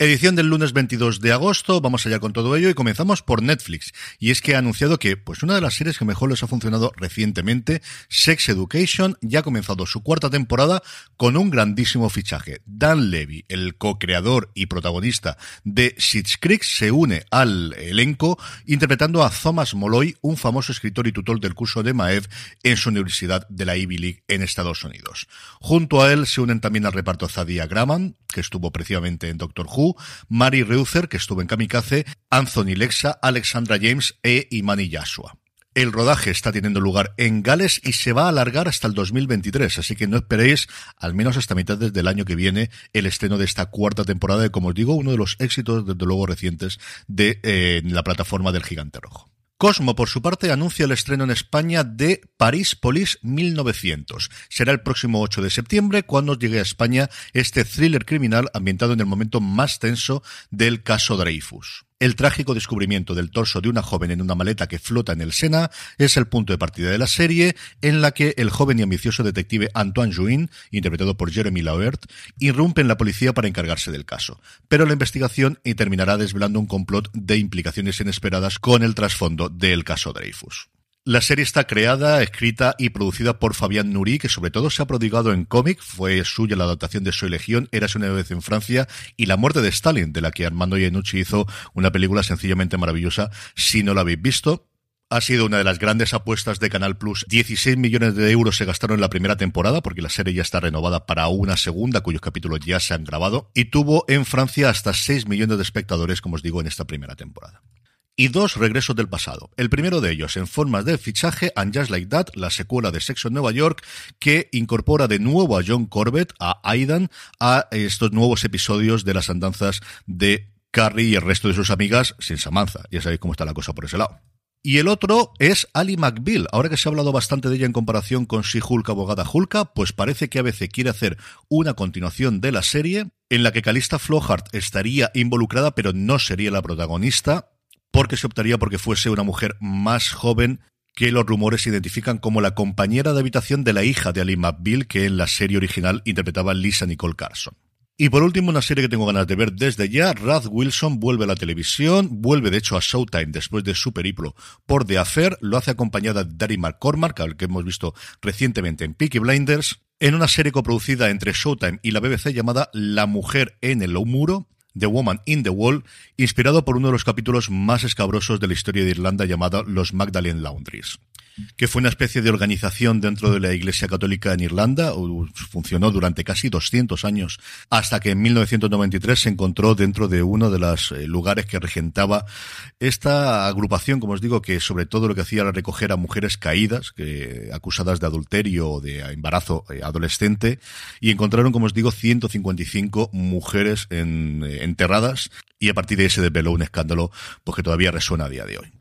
Edición del lunes 22 de agosto, vamos allá con todo ello y comenzamos por Netflix. Y es que ha anunciado que, pues una de las series que mejor les ha funcionado recientemente, Sex Education, ya ha comenzado su cuarta temporada con un grandísimo fichaje. Dan Levy, el co-creador y protagonista de Schitt's Creek, se une al elenco interpretando a Thomas Molloy, un famoso escritor y tutor del curso de Maev en su universidad de la Ivy League en Estados Unidos. Junto a él se unen también al reparto Zadia Graman, que estuvo precisamente en Doctor Who, Mary Reuther, que estuvo en Kamikaze, Anthony Lexa, Alexandra James e Imani Yashua. El rodaje está teniendo lugar en Gales y se va a alargar hasta el 2023, así que no esperéis, al menos hasta mitad del año que viene, el estreno de esta cuarta temporada de, como os digo, uno de los éxitos, desde luego, recientes de eh, la plataforma del Gigante Rojo. Cosmo, por su parte, anuncia el estreno en España de París Police 1900. Será el próximo 8 de septiembre cuando llegue a España este thriller criminal ambientado en el momento más tenso del caso Dreyfus. El trágico descubrimiento del torso de una joven en una maleta que flota en el Sena es el punto de partida de la serie, en la que el joven y ambicioso detective Antoine Jouin, interpretado por Jeremy Laert, irrumpe en la policía para encargarse del caso. Pero la investigación terminará desvelando un complot de implicaciones inesperadas con el trasfondo del caso Dreyfus. La serie está creada, escrita y producida por Fabián Nuri, que sobre todo se ha prodigado en cómic. Fue suya la adaptación de Soy Legión, Eras una vez en Francia y La muerte de Stalin, de la que Armando Iannucci hizo una película sencillamente maravillosa. Si no la habéis visto, ha sido una de las grandes apuestas de Canal Plus. 16 millones de euros se gastaron en la primera temporada, porque la serie ya está renovada para una segunda, cuyos capítulos ya se han grabado, y tuvo en Francia hasta 6 millones de espectadores, como os digo, en esta primera temporada y dos regresos del pasado. El primero de ellos en formas de fichaje And Just Like That, la secuela de Sexo en Nueva York, que incorpora de nuevo a John Corbett, a Aidan, a estos nuevos episodios de las andanzas de Carrie y el resto de sus amigas sin Samantha. Ya sabéis cómo está la cosa por ese lado. Y el otro es Ali McBeal. Ahora que se ha hablado bastante de ella en comparación con Si Hulk, abogada Hulka, pues parece que a veces quiere hacer una continuación de la serie en la que Calista Flohart estaría involucrada, pero no sería la protagonista porque se optaría porque fuese una mujer más joven que los rumores identifican como la compañera de habitación de la hija de Ali que en la serie original interpretaba Lisa Nicole Carson. Y por último, una serie que tengo ganas de ver desde ya, Rad Wilson vuelve a la televisión, vuelve de hecho a Showtime después de su periplo por The Affair, lo hace acompañada de Darry McCormack, al que hemos visto recientemente en Peaky Blinders, en una serie coproducida entre Showtime y la BBC llamada La Mujer en el Muro, The Woman in the Wall, inspirado por uno de los capítulos más escabrosos de la historia de Irlanda llamado Los Magdalene Laundries que fue una especie de organización dentro de la Iglesia Católica en Irlanda, funcionó durante casi 200 años, hasta que en 1993 se encontró dentro de uno de los eh, lugares que regentaba esta agrupación, como os digo, que sobre todo lo que hacía era recoger a mujeres caídas, acusadas de adulterio o de embarazo eh, adolescente, y encontraron, como os digo, 155 mujeres eh, enterradas, y a partir de ahí se desveló un escándalo pues, que todavía resuena a día de hoy.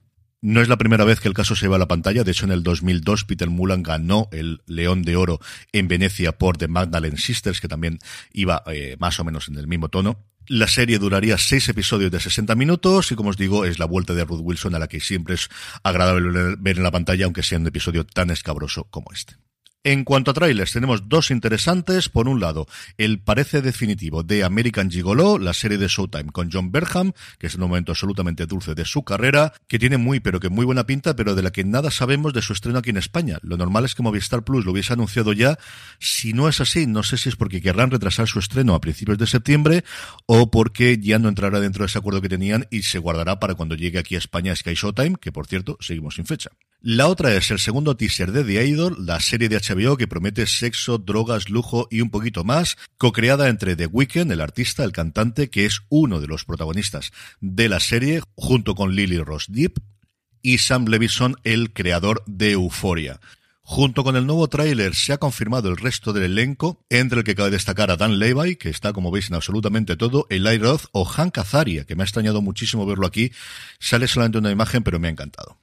No es la primera vez que el caso se va a la pantalla. De hecho, en el 2002 Peter Mullan ganó el León de Oro en Venecia por The Magdalene Sisters, que también iba eh, más o menos en el mismo tono. La serie duraría seis episodios de 60 minutos y, como os digo, es la vuelta de Ruth Wilson a la que siempre es agradable ver en la pantalla, aunque sea un episodio tan escabroso como este. En cuanto a trailers, tenemos dos interesantes. Por un lado, el parece definitivo de American Gigolo, la serie de Showtime con John Berham, que es un momento absolutamente dulce de su carrera, que tiene muy pero que muy buena pinta, pero de la que nada sabemos de su estreno aquí en España. Lo normal es que Movistar Plus lo hubiese anunciado ya. Si no es así, no sé si es porque querrán retrasar su estreno a principios de septiembre o porque ya no entrará dentro de ese acuerdo que tenían y se guardará para cuando llegue aquí a España Sky Showtime, que por cierto, seguimos sin fecha. La otra es el segundo teaser de The Idol, la serie de HBO que promete sexo, drogas, lujo y un poquito más, co-creada entre The Weeknd, el artista, el cantante, que es uno de los protagonistas de la serie, junto con Lily Ross Deep, y Sam Levison, el creador de Euphoria. Junto con el nuevo tráiler se ha confirmado el resto del elenco, entre el que cabe destacar a Dan Levy, que está, como veis, en absolutamente todo, Eli Roth o Hank Azaria, que me ha extrañado muchísimo verlo aquí. Sale solamente una imagen, pero me ha encantado.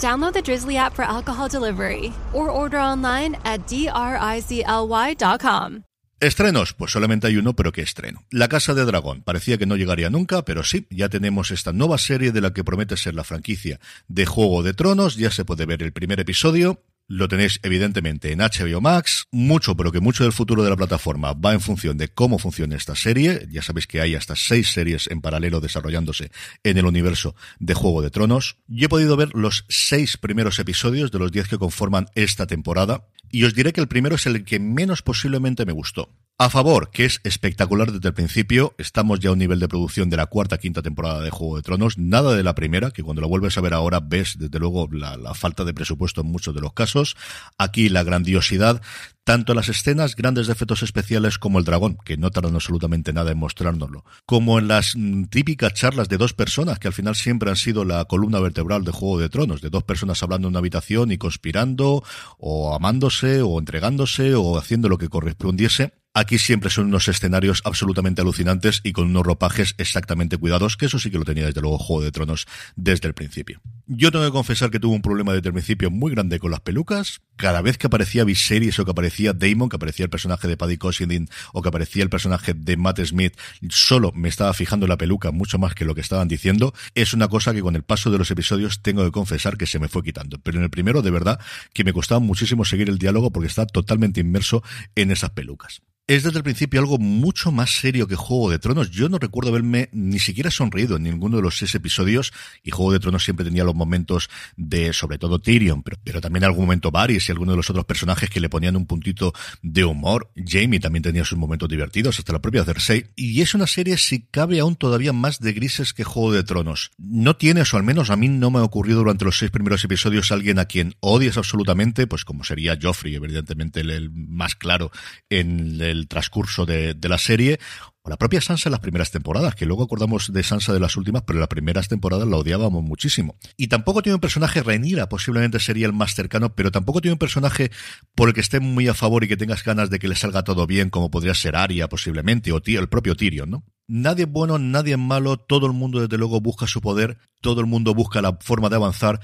Download the Drizzly app for alcohol delivery or order online at drizly.com. Estrenos, pues solamente hay uno, pero ¿qué estreno? La Casa de Dragón. Parecía que no llegaría nunca, pero sí, ya tenemos esta nueva serie de la que promete ser la franquicia de Juego de Tronos. Ya se puede ver el primer episodio. Lo tenéis evidentemente en HBO Max. Mucho, pero que mucho del futuro de la plataforma va en función de cómo funciona esta serie. Ya sabéis que hay hasta seis series en paralelo desarrollándose en el universo de Juego de Tronos. Yo he podido ver los seis primeros episodios de los diez que conforman esta temporada. Y os diré que el primero es el que menos posiblemente me gustó. A favor, que es espectacular desde el principio, estamos ya a un nivel de producción de la cuarta, quinta temporada de Juego de Tronos, nada de la primera, que cuando lo vuelves a ver ahora ves desde luego la, la falta de presupuesto en muchos de los casos. Aquí la grandiosidad, tanto las escenas grandes de efectos especiales como el dragón, que no tardan absolutamente nada en mostrárnoslo, como en las mm, típicas charlas de dos personas, que al final siempre han sido la columna vertebral de Juego de Tronos, de dos personas hablando en una habitación y conspirando, o amándose, o entregándose, o haciendo lo que correspondiese. Aquí siempre son unos escenarios absolutamente alucinantes y con unos ropajes exactamente cuidados, que eso sí que lo tenía desde luego Juego de Tronos desde el principio. Yo tengo que confesar que tuve un problema desde el principio muy grande con las pelucas. Cada vez que aparecía Viserys o que aparecía Damon, que aparecía el personaje de Paddy Considine o que aparecía el personaje de Matt Smith, solo me estaba fijando en la peluca mucho más que lo que estaban diciendo. Es una cosa que con el paso de los episodios tengo que confesar que se me fue quitando. Pero en el primero, de verdad, que me costaba muchísimo seguir el diálogo porque estaba totalmente inmerso en esas pelucas es desde el principio algo mucho más serio que Juego de Tronos. Yo no recuerdo haberme ni siquiera sonreído en ninguno de los seis episodios y Juego de Tronos siempre tenía los momentos de, sobre todo Tyrion, pero, también algún momento Varys y alguno de los otros personajes que le ponían un puntito de humor. Jamie también tenía sus momentos divertidos, hasta la propia Cersei. Y es una serie, si cabe, aún todavía más de grises que Juego de Tronos. No tienes, o al menos a mí no me ha ocurrido durante los seis primeros episodios, alguien a quien odias absolutamente, pues como sería Joffrey, evidentemente el, más claro en el transcurso de, la serie, la propia Sansa en las primeras temporadas, que luego acordamos de Sansa de las últimas, pero en las primeras temporadas la odiábamos muchísimo. Y tampoco tiene un personaje, Rhaenyra posiblemente sería el más cercano, pero tampoco tiene un personaje por el que esté muy a favor y que tengas ganas de que le salga todo bien, como podría ser Arya posiblemente, o el propio Tyrion, ¿no? Nadie es bueno, nadie es malo, todo el mundo desde luego busca su poder, todo el mundo busca la forma de avanzar,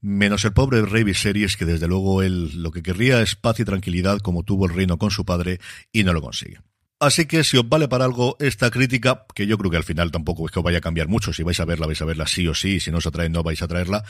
menos el pobre rey Viserys, que desde luego él lo que querría es paz y tranquilidad como tuvo el reino con su padre y no lo consigue. Así que si os vale para algo esta crítica, que yo creo que al final tampoco es que os vaya a cambiar mucho, si vais a verla, vais a verla sí o sí, si no os atrae no vais a traerla,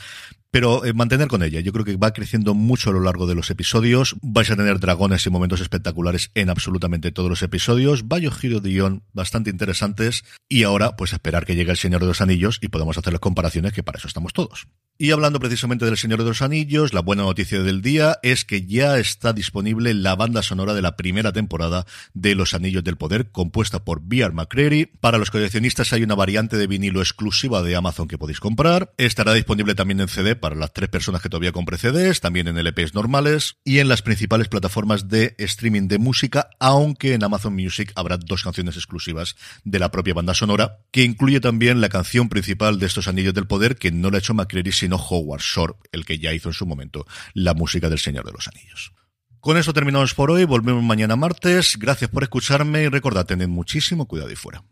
pero eh, mantener con ella, yo creo que va creciendo mucho a lo largo de los episodios, vais a tener dragones y momentos espectaculares en absolutamente todos los episodios, varios giros de guion bastante interesantes, y ahora pues esperar que llegue el Señor de los Anillos y podamos hacer las comparaciones que para eso estamos todos. Y hablando precisamente del Señor de los Anillos, la buena noticia del día es que ya está disponible la banda sonora de la primera temporada de Los Anillos del Poder, compuesta por B.R. McCreary. Para los coleccionistas hay una variante de vinilo exclusiva de Amazon que podéis comprar. Estará disponible también en CD para las tres personas que todavía compren CDs, también en LPs normales y en las principales plataformas de streaming de música, aunque en Amazon Music habrá dos canciones exclusivas de la propia banda sonora, que incluye también la canción principal de estos Anillos del Poder, que no la ha hecho McCreary, sino Howard Shore, el que ya hizo en su momento la música del Señor de los Anillos. Con eso terminamos por hoy, volvemos mañana martes, gracias por escucharme y recordad, tened muchísimo cuidado y fuera.